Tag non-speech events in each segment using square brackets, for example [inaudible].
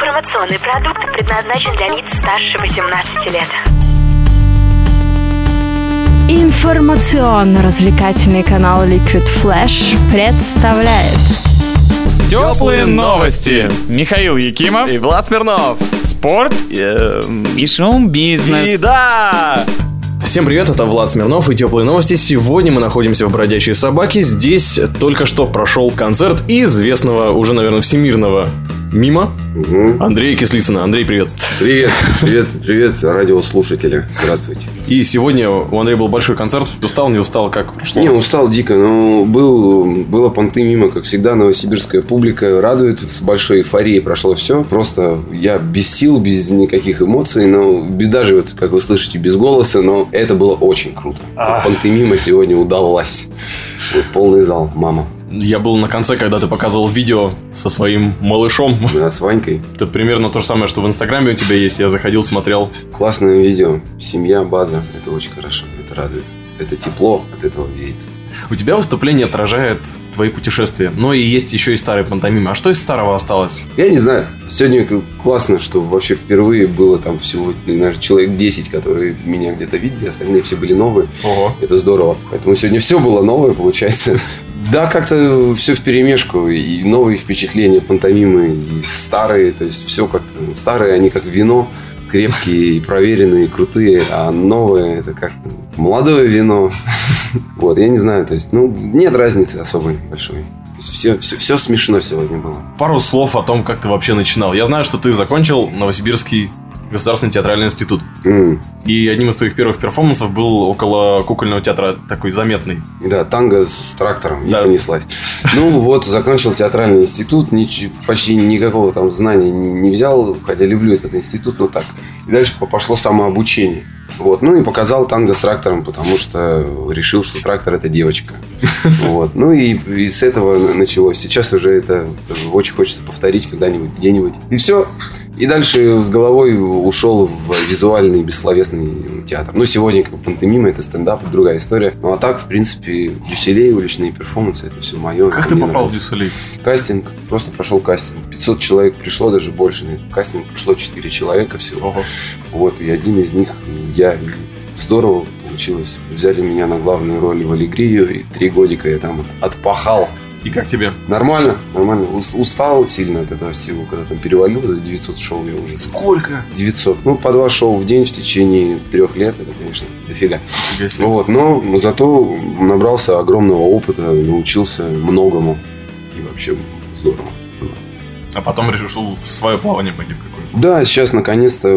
Информационный продукт предназначен для лиц старше 18 лет. Информационно-развлекательный канал Liquid Flash представляет Теплые новости. Михаил Якимов. И Влад Смирнов. Спорт Эм, и шоу-бизнес. И да! Всем привет, это Влад Смирнов и Теплые новости. Сегодня мы находимся в «Бродячей собаке». Здесь только что прошел концерт известного, уже, наверное, всемирного мимо Андрея Кислицына. Андрей, привет. Привет, привет, привет, радиослушатели. Здравствуйте. И сегодня у Андрея был большой концерт. Устал, не устал, как прошло? Не, устал дико, но был, было понты мимо, как всегда, новосибирская публика радует. С большой эйфорией прошло все. Просто я без сил, без никаких эмоций, но даже вот, как вы слышите, без голоса, но это было очень круто. Пантомима сегодня удалась. Вот полный зал, мама. Я был на конце, когда ты показывал видео со своим малышом. Да, с Ванькой. Это примерно то же самое, что в Инстаграме у тебя есть. Я заходил, смотрел. Классное видео. Семья, база. Это очень хорошо. Это радует. Это тепло от этого веет. У тебя выступление отражает твои путешествия. Но и есть еще и старые пантомимы. А что из старого осталось? Я не знаю. Сегодня классно, что вообще впервые было там всего, наверное, человек 10, которые меня где-то видели, остальные все были новые. Ого. Это здорово. Поэтому сегодня все было новое, получается. Да, как-то все в перемешку. И новые впечатления, пантомимы, и старые. То есть все как-то... Старые, они как вино. Крепкие, и проверенные, и крутые. А новые, это как молодое вино. [laughs] Вот, я не знаю. То есть, ну, нет разницы особой большой. Все, все, все смешно сегодня было. Пару слов о том, как ты вообще начинал. Я знаю, что ты закончил Новосибирский государственный театральный институт. М. И одним из твоих первых перформансов был около кукольного театра такой заметный. Да, танго с трактором и Да. понеслась. Ну вот, закончил театральный институт, почти никакого там знания не, взял, хотя люблю этот институт, но так. И дальше по- пошло самообучение. Вот, ну и показал танго с трактором, потому что решил, что трактор это девочка. [laughs] Вот, ну и, и с этого на- началось. Сейчас уже это очень хочется повторить когда-нибудь, где-нибудь. И все. И дальше с головой ушел в визуальный бессловесный театр. Ну, сегодня как бы пантомима, это стендап, это другая история. Ну, а так, в принципе, дюселей, уличные перформансы, это все мое. Как ты попал в нравится. Дюсселей? Кастинг, просто прошел кастинг. 500 человек пришло, даже больше. В кастинг пришло 4 человека всего. Ого. Вот, и один из них я. Здорово получилось. Взяли меня на главную роль в Аллегрию, и три годика я там отпахал. И как тебе? Нормально, нормально. Ус- Устал сильно от этого всего, когда там перевалил за 900 шоу я уже. Сколько? 900. Ну, по два шоу в день в течение трех лет, это, конечно, дофига. Вот, но зато набрался огромного опыта, научился многому. И вообще здорово было. А потом решил в свое плавание пойти в какое-то. Да, сейчас наконец-то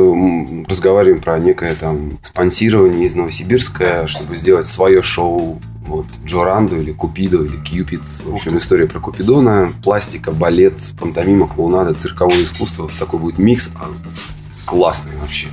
разговариваем про некое там спонсирование из Новосибирска, чтобы сделать свое шоу. Вот Джоранду или Купидо или Кьюпид. В общем, история про Купидона, пластика, балет, пантомима, клоунада, цирковое искусство. Такой будет микс. Классный вообще.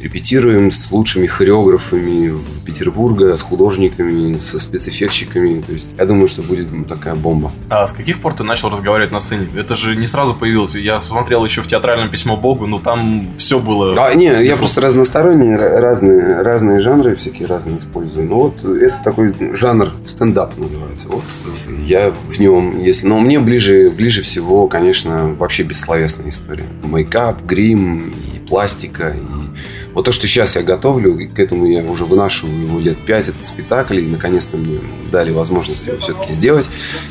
Репетируем с лучшими хореографами Петербурга, с художниками, со спецэффектчиками. То есть, я думаю, что будет м, такая бомба. А с каких пор ты начал разговаривать на сцене? Это же не сразу появилось. Я смотрел еще в театральном письмо Богу, но там все было... А, не, я просто разносторонний, ра- разные, разные жанры всякие разные использую. Ну вот это такой жанр стендап называется. Вот я в нем, если, но мне ближе, ближе всего, конечно, вообще бессловесная история. Мейкап, грим пластика и вот то, что сейчас я готовлю, к этому я уже вынашиваю его лет пять, этот спектакль, и наконец-то мне дали возможность его все-таки сделать.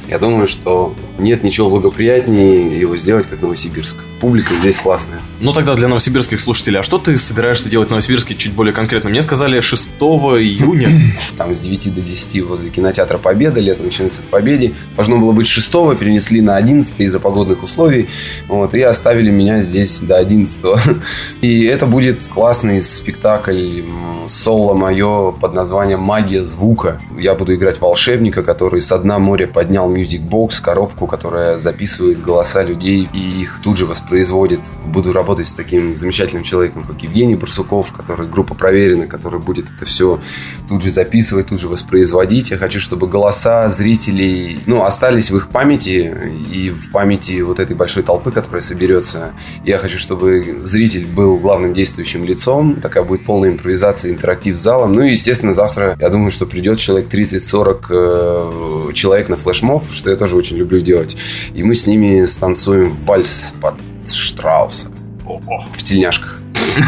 Я думаю, что нет ничего благоприятнее его сделать, как Новосибирск. Публика здесь классная. Ну тогда для новосибирских слушателей, а что ты собираешься делать в Новосибирске чуть более конкретно? Мне сказали 6 июня. [coughs] там с 9 до 10 возле кинотеатра Победа, лето начинается в Победе. Должно было быть 6 перенесли на 11 из-за погодных условий. Вот, и оставили меня здесь до 11 [laughs] И это будет классный спектакль, соло мое под названием «Магия звука». Я буду играть волшебника, который со дна моря поднял Box, коробку, которая записывает голоса людей и их тут же воспроизводит. Буду работать с таким замечательным человеком, как Евгений Барсуков, который группа проверена, который будет это все тут же записывать, тут же воспроизводить. Я хочу, чтобы голоса зрителей, ну, остались в их памяти и в памяти вот этой большой толпы, которая соберется. Я хочу, чтобы зритель был главным действующим лицом. Такая будет полная импровизация, интерактив с залом. Ну и, естественно, завтра, я думаю, что придет человек 30-40 э, человек на флешмоб, что я тоже очень люблю делать. И мы с ними станцуем вальс под Штрауса. В тельняшках.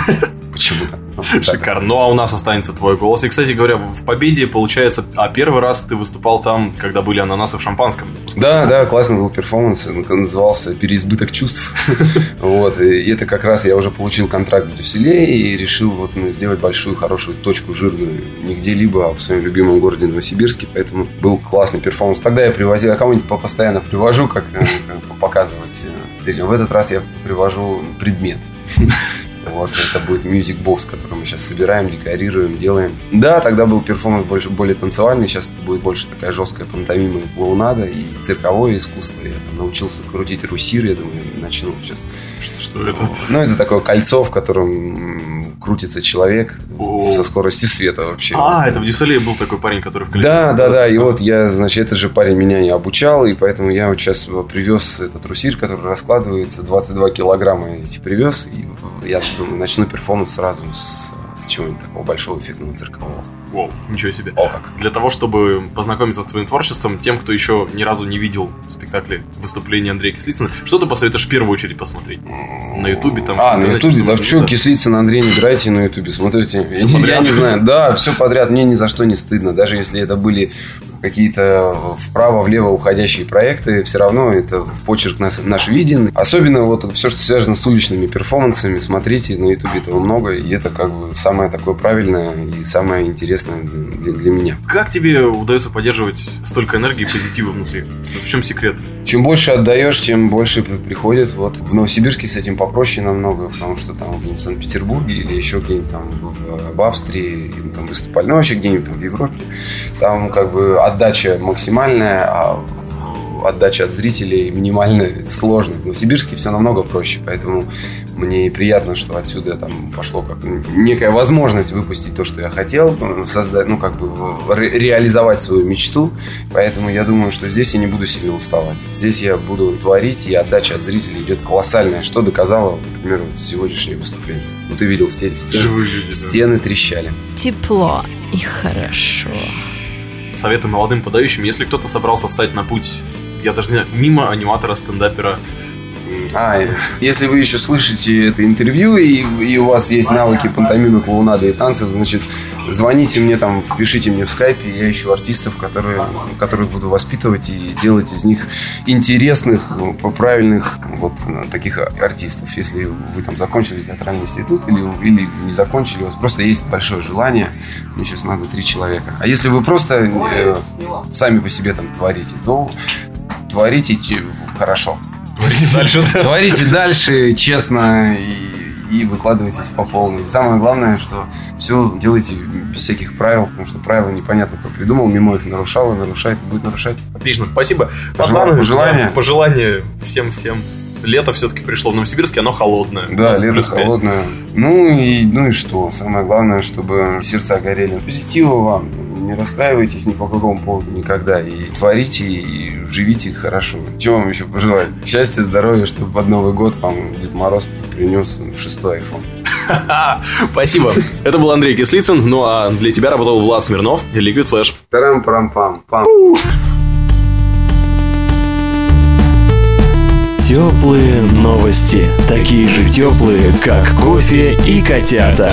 [laughs] Почему-то. Шикарно. Ну, а у нас останется твой голос. И, кстати говоря, в Победе, получается, а первый раз ты выступал там, когда были ананасы в шампанском. Да, да, классный был перформанс. Он назывался «Переизбыток чувств». [laughs] Вот. И это как раз я уже получил контракт в Солей и решил вот ну, сделать большую, хорошую точку жирную не где-либо, а в своем любимом городе Новосибирске. Поэтому был классный перформанс. Тогда я привозил, я кого-нибудь постоянно привожу, как, э, как показывать. В этот раз я привожу предмет. [laughs] Вот, это будет Music Box, который мы сейчас собираем, декорируем, делаем. Да, тогда был перформанс больше, более танцевальный, сейчас это будет больше такая жесткая пантомима и клоунада, и цирковое искусство. Я там научился крутить roue Cyr, я думаю, начну сейчас. Что, что это? Ну, это такое кольцо, в котором крутится человек О. со скоростью света вообще. А, это в Дюсселе был такой парень, который в коллективе. Да, да, да. И вот я, значит, этот же парень меня и обучал, и поэтому я вот сейчас привез этот русир, который раскладывается, 22 килограмма эти привез, и я думаю, начну перформанс сразу с, с чего-нибудь такого большого эффектного циркового. Воу, ничего себе. О, как. Для того, чтобы познакомиться с твоим творчеством, тем, кто еще ни разу не видел спектакли выступления Андрея Кислицына, что ты посоветуешь в первую очередь посмотреть? На Ютубе там? А, на Ютубе? Да что, Кислицын, Андрей, не играйте на Ютубе, смотрите. Всё Я- подряд? Я не знаю. Да, все подряд. Мне ни за что не стыдно. Даже если это были какие-то вправо-влево уходящие проекты, все равно это почерк нас, наш виден. Особенно вот все, что связано с уличными перформансами, смотрите, на Ютубе этого много, и это как бы самое такое правильное и самое интересное для, для меня. Как тебе удается поддерживать столько энергии и позитива внутри? В чем секрет? Чем больше отдаешь, тем больше при- приходит. Вот в Новосибирске с этим попроще намного, потому что там где-нибудь в Санкт-Петербурге или еще где-нибудь там в, в Австрии, там выступали, ну вообще где-нибудь там в Европе, там как бы отдача максимальная, а отдача от зрителей минимальная, это сложно. В Новосибирске все намного проще, поэтому мне приятно, что отсюда там пошло как некая возможность выпустить то, что я хотел, создать, ну, как бы ре- реализовать свою мечту. Поэтому я думаю, что здесь я не буду сильно уставать. Здесь я буду творить, и отдача от зрителей идет колоссальная, что доказало, например, вот сегодняшнее выступление. Ну, ты видел, стены, да. стены трещали. Тепло и хорошо. Советы молодым подающим, если кто-то собрался встать на путь, я даже не знаю, мимо аниматора, стендапера, А, если вы еще слышите это интервью, и, и у вас есть навыки пантомимы, клоунады и танцев, значит, звоните мне там, пишите мне в скайпе, я ищу артистов, которые, которых буду воспитывать и делать из них интересных, правильных вот э, таких артистов. Если вы там закончили театральный институт или, или не закончили, у вас просто есть большое желание, мне сейчас надо три человека. А если вы просто э, сами по себе там творите, то творите те- хорошо. Творите дальше, да? Творите дальше, честно, и, и выкладывайтесь по полной. Самое главное, что все делайте без всяких правил, потому что правила непонятно, кто придумал, мимо их нарушал и нарушает, и будет нарушать. Отлично, спасибо. Пожелания. Пожелания. пожелания всем-всем. Лето все-таки пришло в Новосибирске, оно холодное. Да, 20 лето холодное. Ну и, ну и что? Самое главное, чтобы сердца горели. Позитива вам. Не расстраивайтесь ни по какому поводу никогда. И творите, и живите хорошо. Чего вам еще пожелать? Счастья, здоровья, чтобы под Новый год вам Дед Мороз принес шестой iPhone. [laughs] Спасибо. Это был Андрей Кислицын, ну а для тебя работал Влад Смирнов и Liquid Flash. Тарам-парам-пам. Пам. Теплые новости. Такие же теплые, как кофе и котята.